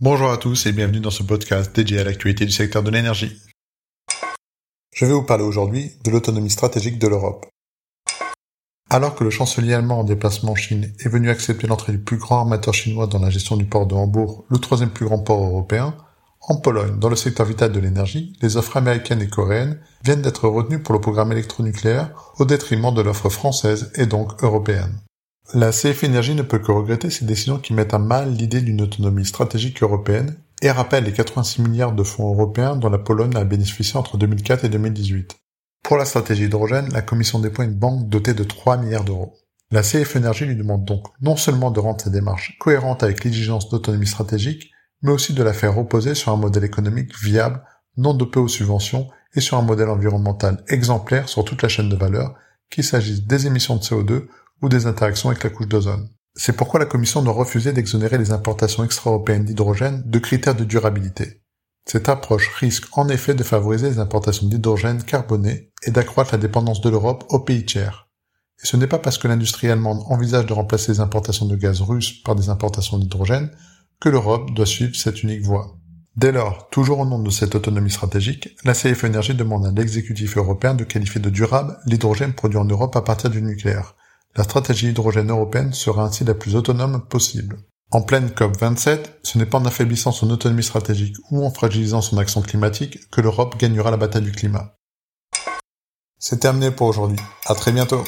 Bonjour à tous et bienvenue dans ce podcast dédié à l'actualité du secteur de l'énergie. Je vais vous parler aujourd'hui de l'autonomie stratégique de l'Europe. Alors que le chancelier allemand en déplacement en Chine est venu accepter l'entrée du plus grand armateur chinois dans la gestion du port de Hambourg, le troisième plus grand port européen, en Pologne, dans le secteur vital de l'énergie, les offres américaines et coréennes viennent d'être retenues pour le programme électronucléaire au détriment de l'offre française et donc européenne. La CF Énergie ne peut que regretter ces décisions qui mettent à mal l'idée d'une autonomie stratégique européenne et rappelle les 86 milliards de fonds européens dont la Pologne a bénéficié entre 2004 et 2018. Pour la stratégie hydrogène, la Commission déploie une banque dotée de 3 milliards d'euros. La CF Énergie lui demande donc non seulement de rendre ses démarches cohérentes avec l'exigence d'autonomie stratégique, mais aussi de la faire reposer sur un modèle économique viable, non dopé aux subventions et sur un modèle environnemental exemplaire sur toute la chaîne de valeur, qu'il s'agisse des émissions de CO2 ou des interactions avec la couche d'ozone. C'est pourquoi la Commission doit refuser d'exonérer les importations extra-européennes d'hydrogène de critères de durabilité. Cette approche risque en effet de favoriser les importations d'hydrogène carboné et d'accroître la dépendance de l'Europe aux pays tiers. Et ce n'est pas parce que l'industrie allemande envisage de remplacer les importations de gaz russe par des importations d'hydrogène que l'Europe doit suivre cette unique voie. Dès lors, toujours au nom de cette autonomie stratégique, la CFE Énergie demande à l'exécutif européen de qualifier de durable l'hydrogène produit en Europe à partir du nucléaire, la stratégie hydrogène européenne sera ainsi la plus autonome possible. En pleine COP27, ce n'est pas en affaiblissant son autonomie stratégique ou en fragilisant son action climatique que l'Europe gagnera la bataille du climat. C'est terminé pour aujourd'hui. À très bientôt.